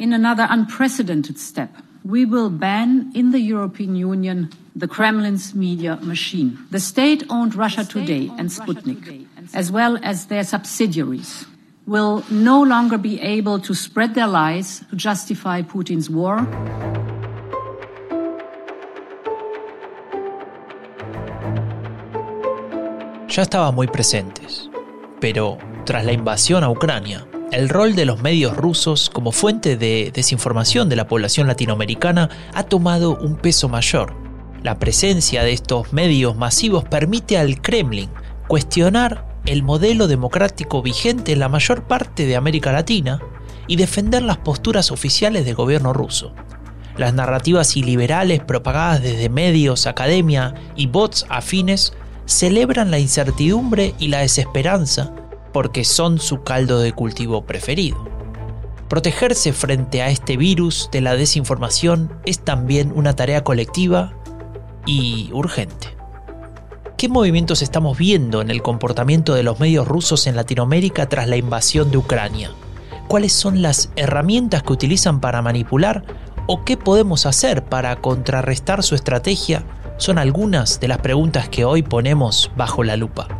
In another unprecedented step, we will ban in the European Union the Kremlin's media machine. The state owned Russia Today and Sputnik, as well as their subsidiaries, will no longer be able to spread their lies to justify Putin's war. Ya estaban muy presentes, pero tras la invasión a Ucrania, el rol de los medios rusos como fuente de desinformación de la población latinoamericana ha tomado un peso mayor. La presencia de estos medios masivos permite al Kremlin cuestionar el modelo democrático vigente en la mayor parte de América Latina y defender las posturas oficiales del gobierno ruso. Las narrativas iliberales propagadas desde medios, academia y bots afines celebran la incertidumbre y la desesperanza porque son su caldo de cultivo preferido. Protegerse frente a este virus de la desinformación es también una tarea colectiva y urgente. ¿Qué movimientos estamos viendo en el comportamiento de los medios rusos en Latinoamérica tras la invasión de Ucrania? ¿Cuáles son las herramientas que utilizan para manipular o qué podemos hacer para contrarrestar su estrategia? Son algunas de las preguntas que hoy ponemos bajo la lupa.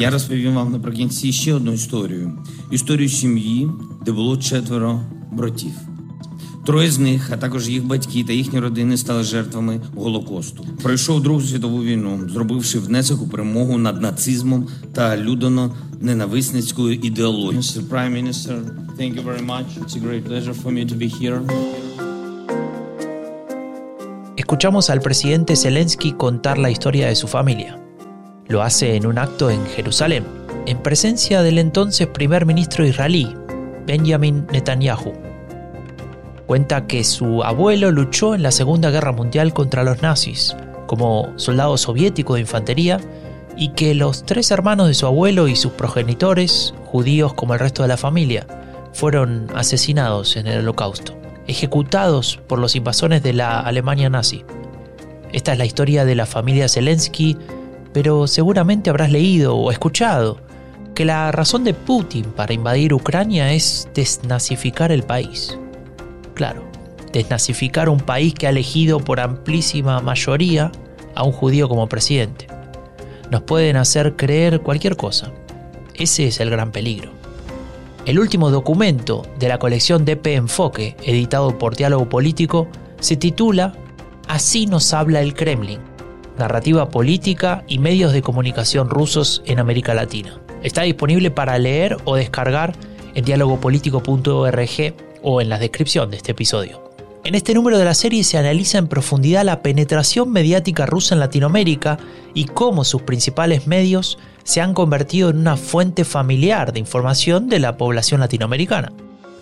Я розповім вам наприкінці ще одну історію: історію сім'ї, де було четверо братів. Троє з них, а також їх батьки та їхні родини стали жертвами Голокосту. Пройшов Другу світову війну, зробивши внесок у перемогу над нацизмом та людоно-ненависницькою ідеологією. Mr. Prime Minister, thank you very much. It's a great pleasure for me to be here. Escuchamos al presidente Zelensky contar la historia de su familia. Lo hace en un acto en Jerusalén, en presencia del entonces primer ministro israelí, Benjamin Netanyahu. Cuenta que su abuelo luchó en la Segunda Guerra Mundial contra los nazis como soldado soviético de infantería y que los tres hermanos de su abuelo y sus progenitores, judíos como el resto de la familia, fueron asesinados en el holocausto, ejecutados por los invasores de la Alemania nazi. Esta es la historia de la familia Zelensky pero seguramente habrás leído o escuchado que la razón de Putin para invadir Ucrania es desnazificar el país. Claro, desnazificar un país que ha elegido por amplísima mayoría a un judío como presidente. Nos pueden hacer creer cualquier cosa. Ese es el gran peligro. El último documento de la colección DP Enfoque, editado por Diálogo Político, se titula Así nos habla el Kremlin narrativa política y medios de comunicación rusos en América Latina. Está disponible para leer o descargar en dialogopolitico.org o en la descripción de este episodio. En este número de la serie se analiza en profundidad la penetración mediática rusa en Latinoamérica y cómo sus principales medios se han convertido en una fuente familiar de información de la población latinoamericana.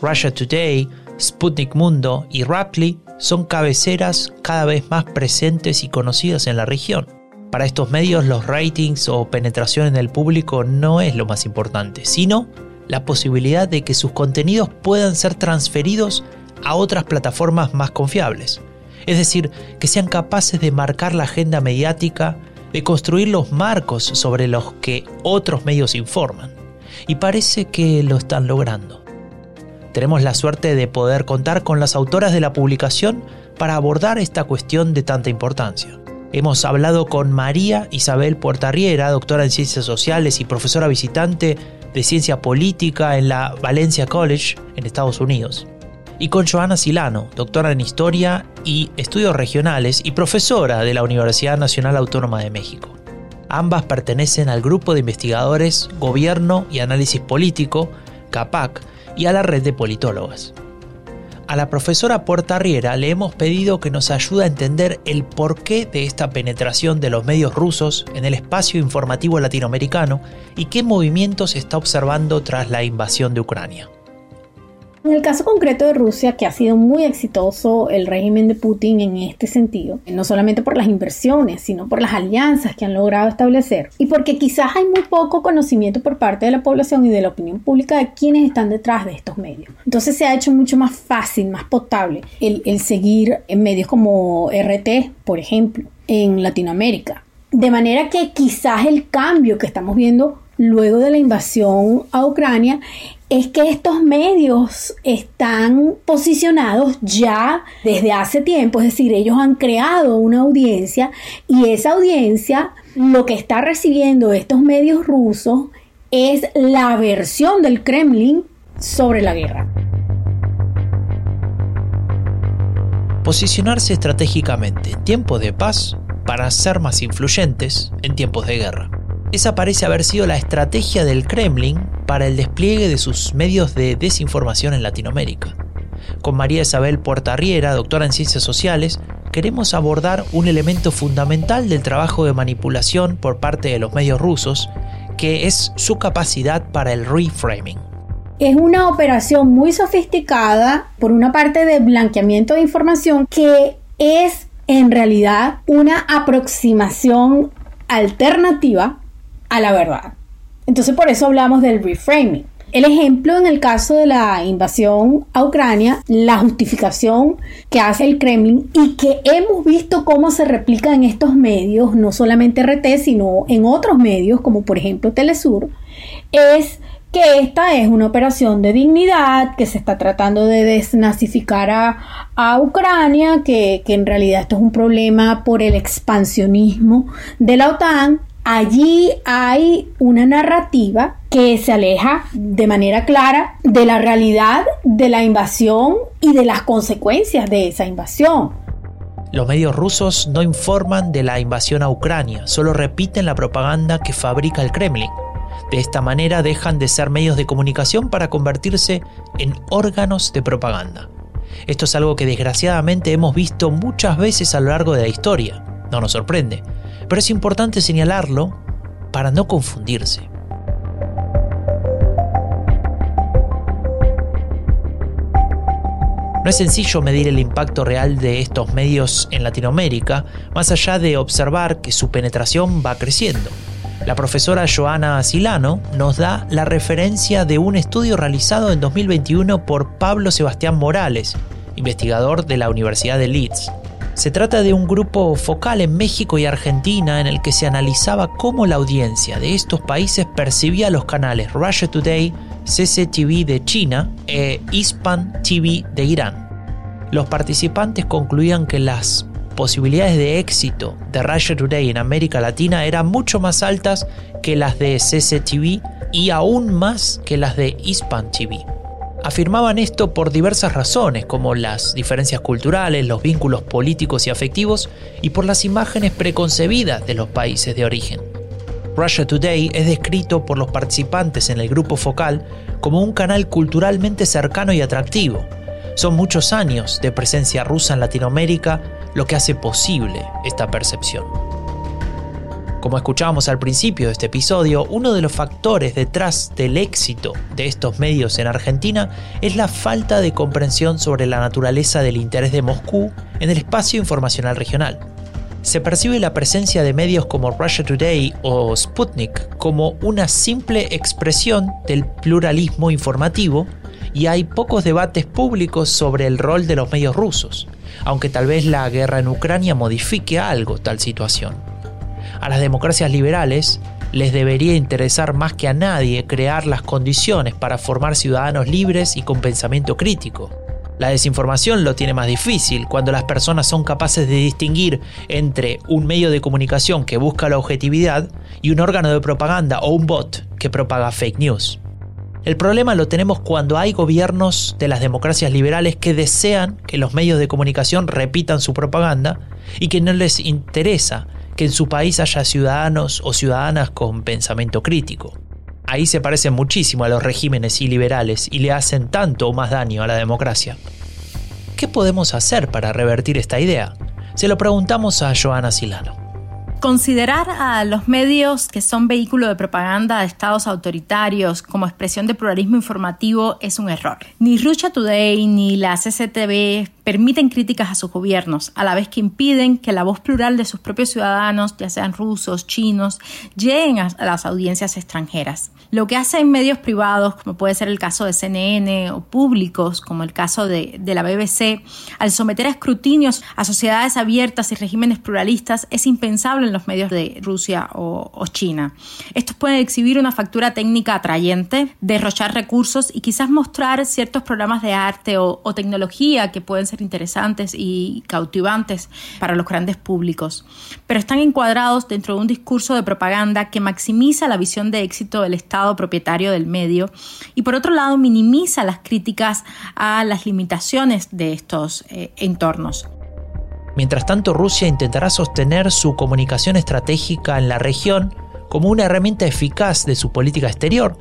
Russia Today, Sputnik Mundo y Raptly son cabeceras cada vez más presentes y conocidas en la región. Para estos medios los ratings o penetración en el público no es lo más importante, sino la posibilidad de que sus contenidos puedan ser transferidos a otras plataformas más confiables. Es decir, que sean capaces de marcar la agenda mediática, de construir los marcos sobre los que otros medios informan. Y parece que lo están logrando. Tenemos la suerte de poder contar con las autoras de la publicación para abordar esta cuestión de tanta importancia. Hemos hablado con María Isabel Puertarriera, doctora en Ciencias Sociales y profesora visitante de Ciencia Política en la Valencia College en Estados Unidos. Y con Joana Silano, doctora en Historia y Estudios Regionales y profesora de la Universidad Nacional Autónoma de México. Ambas pertenecen al grupo de investigadores Gobierno y Análisis Político, CAPAC, y a la red de politólogas. A la profesora Riera le hemos pedido que nos ayude a entender el porqué de esta penetración de los medios rusos en el espacio informativo latinoamericano y qué movimientos está observando tras la invasión de Ucrania. En el caso concreto de Rusia, que ha sido muy exitoso el régimen de Putin en este sentido, no solamente por las inversiones, sino por las alianzas que han logrado establecer, y porque quizás hay muy poco conocimiento por parte de la población y de la opinión pública de quienes están detrás de estos medios. Entonces se ha hecho mucho más fácil, más potable el, el seguir en medios como RT, por ejemplo, en Latinoamérica. De manera que quizás el cambio que estamos viendo luego de la invasión a Ucrania es que estos medios están posicionados ya desde hace tiempo, es decir, ellos han creado una audiencia y esa audiencia lo que está recibiendo estos medios rusos es la versión del Kremlin sobre la guerra. Posicionarse estratégicamente en tiempos de paz para ser más influyentes en tiempos de guerra. Esa parece haber sido la estrategia del Kremlin para el despliegue de sus medios de desinformación en Latinoamérica. Con María Isabel Portarriera, doctora en Ciencias Sociales, queremos abordar un elemento fundamental del trabajo de manipulación por parte de los medios rusos, que es su capacidad para el reframing. Es una operación muy sofisticada, por una parte de blanqueamiento de información, que es en realidad una aproximación alternativa a la verdad. Entonces por eso hablamos del reframing. El ejemplo en el caso de la invasión a Ucrania, la justificación que hace el Kremlin y que hemos visto cómo se replica en estos medios, no solamente RT, sino en otros medios como por ejemplo Telesur, es que esta es una operación de dignidad, que se está tratando de desnazificar a, Ucrania, que, que en realidad esto es un problema por el expansionismo de la OTAN allí hay una narrativa que se aleja de manera clara de la realidad de la invasión y de las consecuencias de esa invasión. Los medios rusos no informan de la invasión a Ucrania, solo repiten la propaganda que fabrica el Kremlin. De esta manera dejan de ser medios de comunicación para convertirse en órganos de propaganda. Esto es algo que desgraciadamente hemos visto muchas veces a lo largo de la historia. No nos sorprende pero es importante señalarlo para no confundirse. No es sencillo medir el impacto real de estos medios en Latinoamérica, más allá de observar que su penetración va creciendo. La profesora Joana Silano nos da la referencia de un estudio realizado en 2021 por Pablo Sebastián Morales, investigador de la Universidad de Leeds. Se trata de un grupo focal en México y Argentina en el que se analizaba cómo la audiencia de estos países percibía los canales Russia Today, CCTV de China e Hispan TV de Irán. Los participantes concluían que las posibilidades de éxito de Russia Today en América Latina eran mucho más altas que las de CCTV y aún más que las de Hispan TV. Afirmaban esto por diversas razones, como las diferencias culturales, los vínculos políticos y afectivos, y por las imágenes preconcebidas de los países de origen. Russia Today es descrito por los participantes en el grupo focal como un canal culturalmente cercano y atractivo. Son muchos años de presencia rusa en Latinoamérica lo que hace posible esta percepción. Como escuchábamos al principio de este episodio, uno de los factores detrás del éxito de estos medios en Argentina es la falta de comprensión sobre la naturaleza del interés de Moscú en el espacio informacional regional. Se percibe la presencia de medios como Russia Today o Sputnik como una simple expresión del pluralismo informativo y hay pocos debates públicos sobre el rol de los medios rusos, aunque tal vez la guerra en Ucrania modifique algo tal situación. A las democracias liberales les debería interesar más que a nadie crear las condiciones para formar ciudadanos libres y con pensamiento crítico. La desinformación lo tiene más difícil cuando las personas son capaces de distinguir entre un medio de comunicación que busca la objetividad y un órgano de propaganda o un bot que propaga fake news. El problema lo tenemos cuando hay gobiernos de las democracias liberales que desean que los medios de comunicación repitan su propaganda y que no les interesa que en su país haya ciudadanos o ciudadanas con pensamiento crítico. Ahí se parecen muchísimo a los regímenes iliberales y le hacen tanto o más daño a la democracia. ¿qué podemos hacer para revertir esta idea? Se lo preguntamos a Joana Silano. Considerar a los medios que son vehículo de propaganda de estados autoritarios como expresión de pluralismo informativo es un error. Ni Russia Today ni la CCTV permiten críticas a sus gobiernos, a la vez que impiden que la voz plural de sus propios ciudadanos, ya sean rusos, chinos, lleguen a las audiencias extranjeras. Lo que hacen medios privados, como puede ser el caso de CNN, o públicos, como el caso de, la BBC, al someter a escrutinios a sociedades abiertas y regímenes pluralistas, es impensable en los medios de Rusia o, China. Estos pueden exhibir una factura técnica atrayente, derrochar recursos y quizás mostrar ciertos programas de arte o, o tecnología que pueden ser interesantes y cautivantes para los grandes públicos, pero están encuadrados dentro de un discurso de propaganda que maximiza la visión de éxito del Estado propietario del medio y por otro lado minimiza las críticas a las limitaciones de estos eh, entornos. Mientras tanto, Rusia intentará sostener su comunicación estratégica en la región como una herramienta eficaz de su política exterior,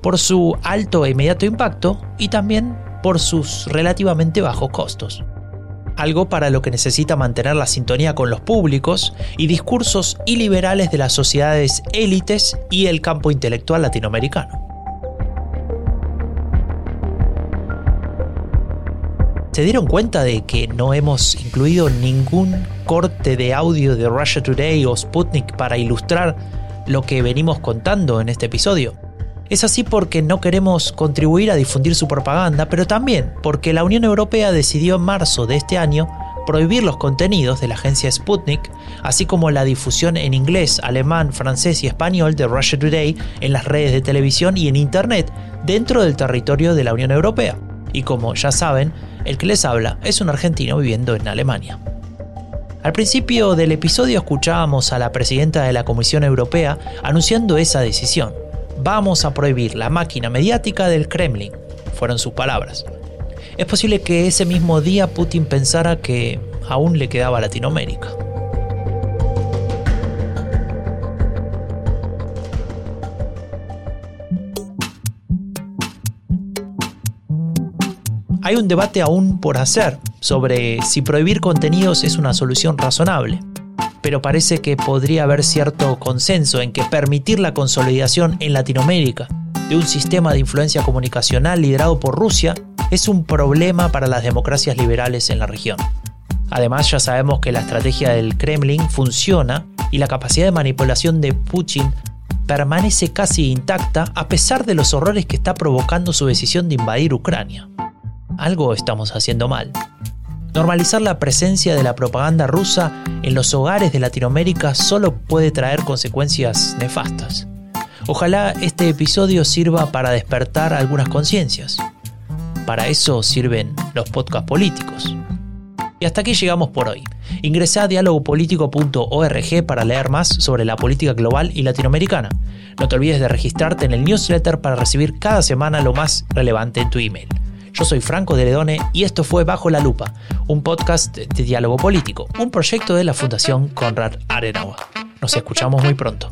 por su alto e inmediato impacto y también por sus relativamente bajos costos. Algo para lo que necesita mantener la sintonía con los públicos y discursos iliberales de las sociedades élites y el campo intelectual latinoamericano. ¿Se dieron cuenta de que no hemos incluido ningún corte de audio de Russia Today o Sputnik para ilustrar lo que venimos contando en este episodio? Es así porque no queremos contribuir a difundir su propaganda, pero también porque la Unión Europea decidió en marzo de este año prohibir los contenidos de la agencia Sputnik, así como la difusión en inglés, alemán, francés y español de Russia Today en las redes de televisión y en Internet dentro del territorio de la Unión Europea. Y como ya saben, el que les habla es un argentino viviendo en Alemania. Al principio del episodio escuchábamos a la presidenta de la Comisión Europea anunciando esa decisión vamos a prohibir la máquina mediática del Kremlin, fueron sus palabras. Es posible que ese mismo día Putin pensara que aún le quedaba Latinoamérica. Hay un debate aún por hacer sobre si prohibir contenidos es una solución razonable pero parece que podría haber cierto consenso en que permitir la consolidación en Latinoamérica de un sistema de influencia comunicacional liderado por Rusia es un problema para las democracias liberales en la región. Además ya sabemos que la estrategia del Kremlin funciona y la capacidad de manipulación de Putin permanece casi intacta a pesar de los horrores que está provocando su decisión de invadir Ucrania. Algo estamos haciendo mal. Normalizar la presencia de la propaganda rusa en los hogares de Latinoamérica solo puede traer consecuencias nefastas. Ojalá este episodio sirva para despertar algunas conciencias. Para eso sirven los podcasts políticos. Y hasta aquí llegamos por hoy. Ingresa a dialogopolítico.org para leer más sobre la política global y latinoamericana. No te olvides de registrarte en el newsletter para recibir cada semana lo más relevante en tu email. Yo soy Franco de Ledone y esto fue Bajo la Lupa, un podcast de diálogo político, un proyecto de la Fundación Konrad Adenauer. Nos escuchamos muy pronto.